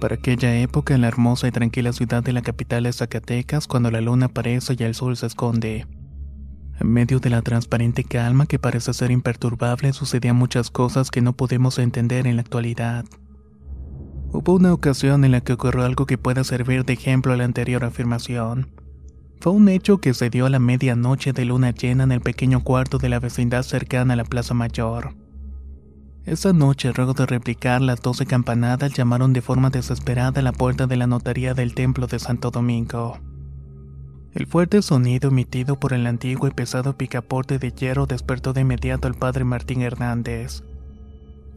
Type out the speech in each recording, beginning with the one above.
Para aquella época, en la hermosa y tranquila ciudad de la capital de Zacatecas, cuando la luna aparece y el sol se esconde. En medio de la transparente calma que parece ser imperturbable, sucedían muchas cosas que no podemos entender en la actualidad. Hubo una ocasión en la que ocurrió algo que pueda servir de ejemplo a la anterior afirmación. Fue un hecho que se dio a la medianoche de luna llena en el pequeño cuarto de la vecindad cercana a la Plaza Mayor. Esa noche, luego de replicar las doce campanadas, llamaron de forma desesperada a la puerta de la notaría del templo de Santo Domingo. El fuerte sonido emitido por el antiguo y pesado picaporte de hierro despertó de inmediato al padre Martín Hernández.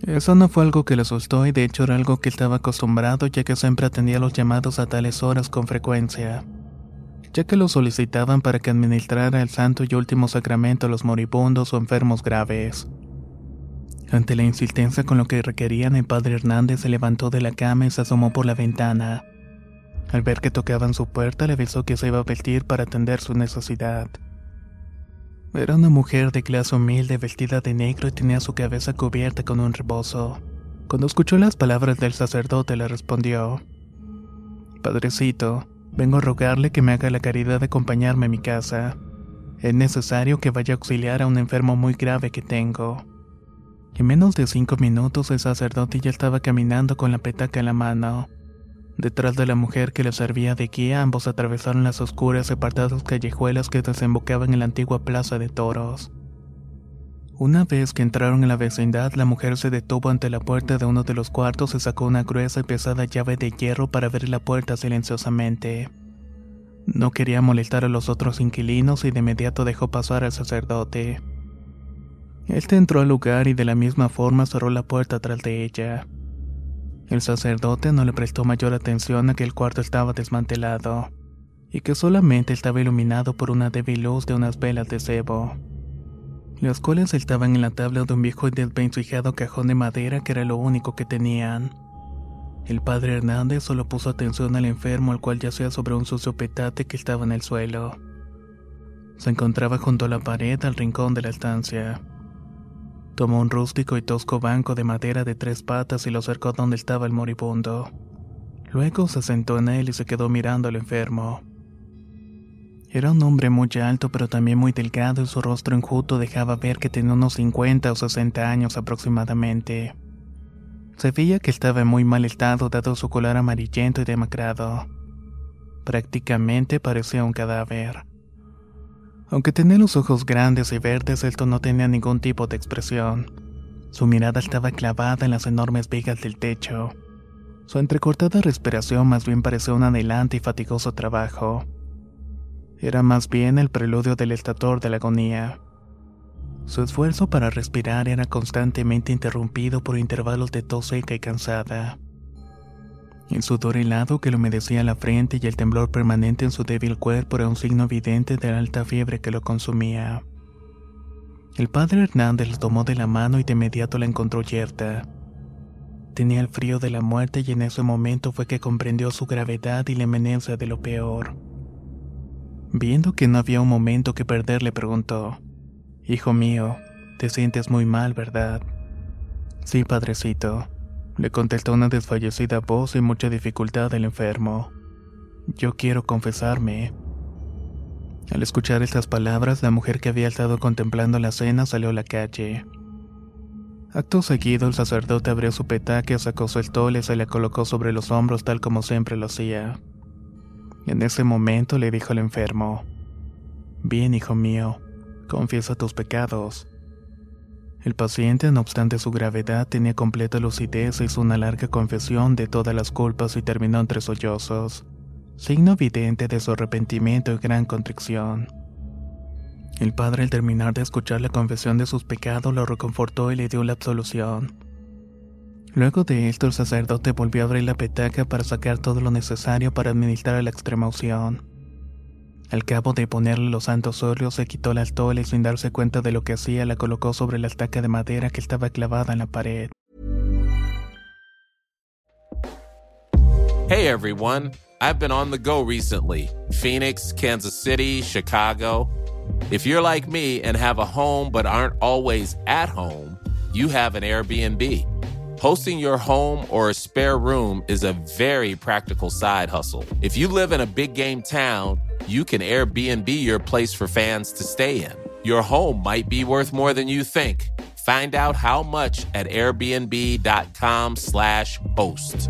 Eso no fue algo que le asustó y de hecho era algo que estaba acostumbrado ya que siempre atendía los llamados a tales horas con frecuencia, ya que lo solicitaban para que administrara el santo y último sacramento a los moribundos o enfermos graves. Ante la insistencia con lo que requerían, el padre Hernández se levantó de la cama y se asomó por la ventana. Al ver que tocaban su puerta, le avisó que se iba a vestir para atender su necesidad. Era una mujer de clase humilde vestida de negro y tenía su cabeza cubierta con un rebozo. Cuando escuchó las palabras del sacerdote, le respondió: Padrecito, vengo a rogarle que me haga la caridad de acompañarme a mi casa. Es necesario que vaya a auxiliar a un enfermo muy grave que tengo. En menos de cinco minutos el sacerdote ya estaba caminando con la petaca en la mano. Detrás de la mujer que le servía de guía, ambos atravesaron las oscuras y apartadas callejuelas que desembocaban en la antigua plaza de toros. Una vez que entraron en la vecindad, la mujer se detuvo ante la puerta de uno de los cuartos y sacó una gruesa y pesada llave de hierro para abrir la puerta silenciosamente. No quería molestar a los otros inquilinos y de inmediato dejó pasar al sacerdote. Este entró al lugar y de la misma forma cerró la puerta tras de ella. El sacerdote no le prestó mayor atención a que el cuarto estaba desmantelado y que solamente estaba iluminado por una débil luz de unas velas de cebo. Las cuales estaban en la tabla de un viejo y desvencijado cajón de madera que era lo único que tenían. El padre Hernández solo puso atención al enfermo, al cual yacía sobre un sucio petate que estaba en el suelo. Se encontraba junto a la pared al rincón de la estancia. Tomó un rústico y tosco banco de madera de tres patas y lo acercó donde estaba el moribundo. Luego se sentó en él y se quedó mirando al enfermo. Era un hombre muy alto pero también muy delgado y su rostro enjuto dejaba ver que tenía unos 50 o 60 años aproximadamente. Se veía que estaba en muy mal estado dado su color amarillento y demacrado. Prácticamente parecía un cadáver. Aunque tenía los ojos grandes y verdes, esto no tenía ningún tipo de expresión. Su mirada estaba clavada en las enormes vigas del techo. Su entrecortada respiración más bien parecía un adelante y fatigoso trabajo. Era más bien el preludio del estator de la agonía. Su esfuerzo para respirar era constantemente interrumpido por intervalos de tos seca y cansada. El sudor helado que le humedecía la frente y el temblor permanente en su débil cuerpo era un signo evidente de la alta fiebre que lo consumía. El padre Hernández la tomó de la mano y de inmediato la encontró yerta. Tenía el frío de la muerte y en ese momento fue que comprendió su gravedad y la eminencia de lo peor. Viendo que no había un momento que perder, le preguntó, Hijo mío, te sientes muy mal, ¿verdad? Sí, padrecito, le contestó una desfallecida voz y mucha dificultad el enfermo. Yo quiero confesarme. Al escuchar estas palabras, la mujer que había estado contemplando la cena salió a la calle. Acto seguido, el sacerdote abrió su petaque, sacó su estol y se le colocó sobre los hombros tal como siempre lo hacía. En ese momento le dijo al enfermo, Bien, hijo mío, confiesa tus pecados. El paciente, no obstante su gravedad, tenía completa lucidez e hizo una larga confesión de todas las culpas y terminó entre sollozos signo evidente de su arrepentimiento y gran contrición. El padre al terminar de escuchar la confesión de sus pecados lo reconfortó y le dio la absolución. Luego de esto el sacerdote volvió a abrir la petaca para sacar todo lo necesario para administrar la extrema unción. Al cabo de ponerle los santos óleos se quitó la estola y sin darse cuenta de lo que hacía la colocó sobre la estaca de madera que estaba clavada en la pared. Hey everyone. I've been on the go recently Phoenix, Kansas City, Chicago. If you're like me and have a home but aren't always at home, you have an Airbnb. Hosting your home or a spare room is a very practical side hustle. If you live in a big game town, you can Airbnb your place for fans to stay in. Your home might be worth more than you think. Find out how much at airbnb.com/slash host.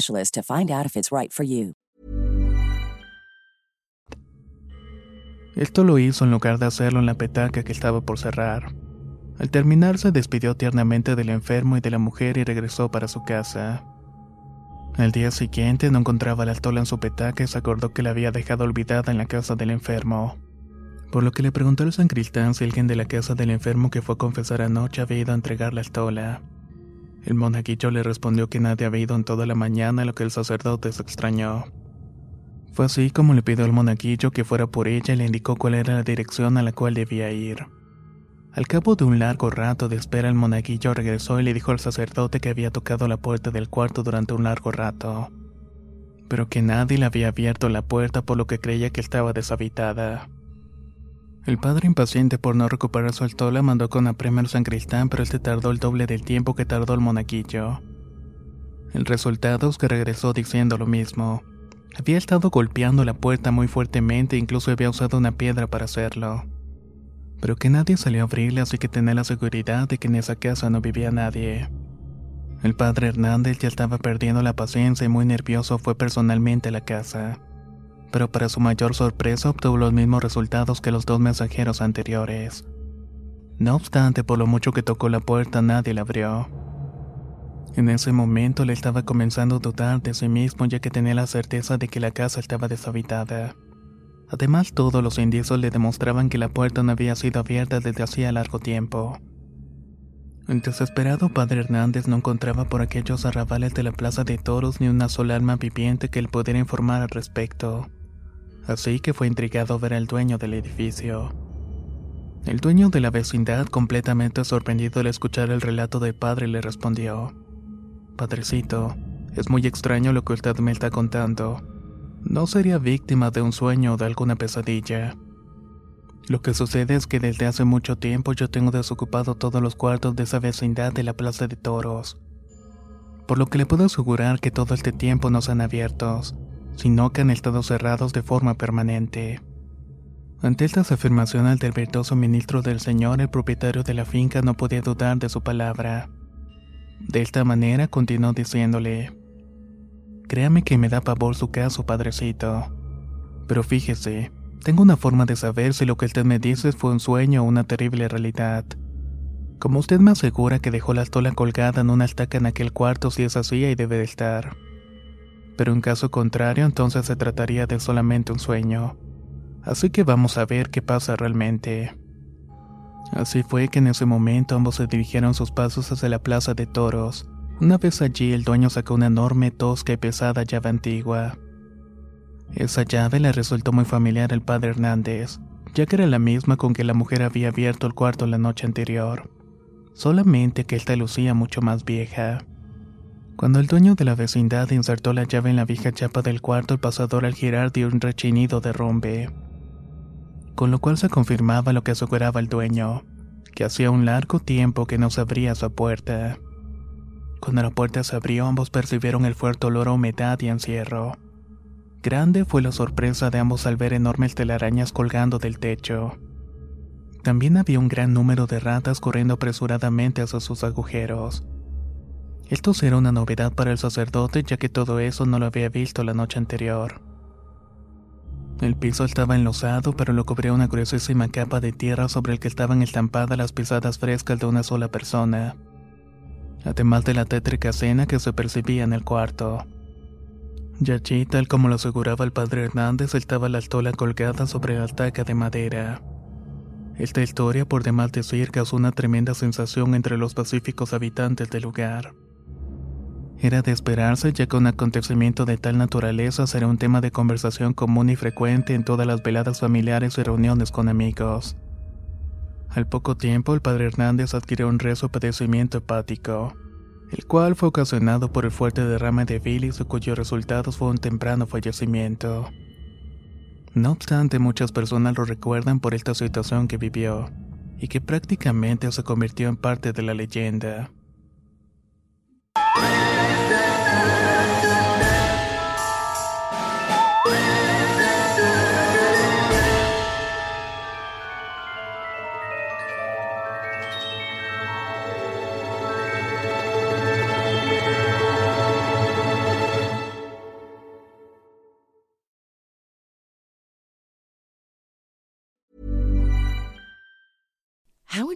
to find out if it's right for you. Esto lo hizo en lugar de hacerlo en la petaca que estaba por cerrar. Al terminar se despidió tiernamente del enfermo y de la mujer y regresó para su casa. Al día siguiente no encontraba la altola en su petaca y se acordó que la había dejado olvidada en la casa del enfermo. Por lo que le preguntó al sancristán si alguien de la casa del enfermo que fue a confesar anoche había ido a entregar la altola. El monaguillo le respondió que nadie había ido en toda la mañana, lo que el sacerdote se extrañó. Fue así como le pidió al monaguillo que fuera por ella y le indicó cuál era la dirección a la cual debía ir. Al cabo de un largo rato de espera, el monaguillo regresó y le dijo al sacerdote que había tocado la puerta del cuarto durante un largo rato, pero que nadie le había abierto la puerta por lo que creía que estaba deshabitada. El padre impaciente por no recuperar su altola mandó con apremio al sancristán, pero este tardó el doble del tiempo que tardó el monaguillo. El resultado es que regresó diciendo lo mismo. Había estado golpeando la puerta muy fuertemente e incluso había usado una piedra para hacerlo. Pero que nadie salió a abrirle, así que tenía la seguridad de que en esa casa no vivía nadie. El padre Hernández ya estaba perdiendo la paciencia y muy nervioso fue personalmente a la casa pero para su mayor sorpresa obtuvo los mismos resultados que los dos mensajeros anteriores. No obstante, por lo mucho que tocó la puerta, nadie la abrió. En ese momento le estaba comenzando a dudar de sí mismo ya que tenía la certeza de que la casa estaba deshabitada. Además, todos los indicios le demostraban que la puerta no había sido abierta desde hacía largo tiempo. El desesperado padre Hernández no encontraba por aquellos arrabales de la plaza de toros ni una sola alma viviente que él pudiera informar al respecto así que fue intrigado ver al dueño del edificio. El dueño de la vecindad, completamente sorprendido al escuchar el relato del padre, le respondió, Padrecito, es muy extraño lo que usted me está contando. No sería víctima de un sueño o de alguna pesadilla. Lo que sucede es que desde hace mucho tiempo yo tengo desocupado todos los cuartos de esa vecindad de la Plaza de Toros. Por lo que le puedo asegurar que todo este tiempo no han abiertos, sino que han estado cerrados de forma permanente. Ante estas afirmaciones del virtuoso ministro del Señor, el propietario de la finca no podía dudar de su palabra. De esta manera continuó diciéndole, Créame que me da pavor su caso, padrecito. Pero fíjese, tengo una forma de saber si lo que usted me dice fue un sueño o una terrible realidad. Como usted me asegura que dejó la estola colgada en una estaca en aquel cuarto, si es así, ahí debe de estar. Pero en caso contrario, entonces se trataría de solamente un sueño. Así que vamos a ver qué pasa realmente. Así fue que en ese momento ambos se dirigieron sus pasos hacia la plaza de toros. Una vez allí, el dueño sacó una enorme, tosca y pesada llave antigua. Esa llave le resultó muy familiar al padre Hernández, ya que era la misma con que la mujer había abierto el cuarto la noche anterior, solamente que esta lucía mucho más vieja. Cuando el dueño de la vecindad insertó la llave en la vieja chapa del cuarto, el pasador al girar dio un rechinido de rompe con lo cual se confirmaba lo que aseguraba el dueño, que hacía un largo tiempo que no se abría su puerta. Cuando la puerta se abrió, ambos percibieron el fuerte olor a humedad y encierro. Grande fue la sorpresa de ambos al ver enormes telarañas colgando del techo. También había un gran número de ratas corriendo apresuradamente hacia sus agujeros. Esto era una novedad para el sacerdote ya que todo eso no lo había visto la noche anterior. El piso estaba enlosado, pero lo cubría una gruesísima capa de tierra sobre el que estaban estampadas las pisadas frescas de una sola persona, además de la tétrica cena que se percibía en el cuarto. Y allí, tal como lo aseguraba el padre Hernández, estaba la altola colgada sobre la altaca de madera. Esta historia, por demás decir, causó una tremenda sensación entre los pacíficos habitantes del lugar. Era de esperarse ya que un acontecimiento de tal naturaleza será un tema de conversación común y frecuente en todas las veladas familiares y reuniones con amigos. Al poco tiempo, el padre Hernández adquirió un rezo padecimiento hepático, el cual fue ocasionado por el fuerte derrame de bilis cuyos resultados fue un temprano fallecimiento. No obstante, muchas personas lo recuerdan por esta situación que vivió, y que prácticamente se convirtió en parte de la leyenda.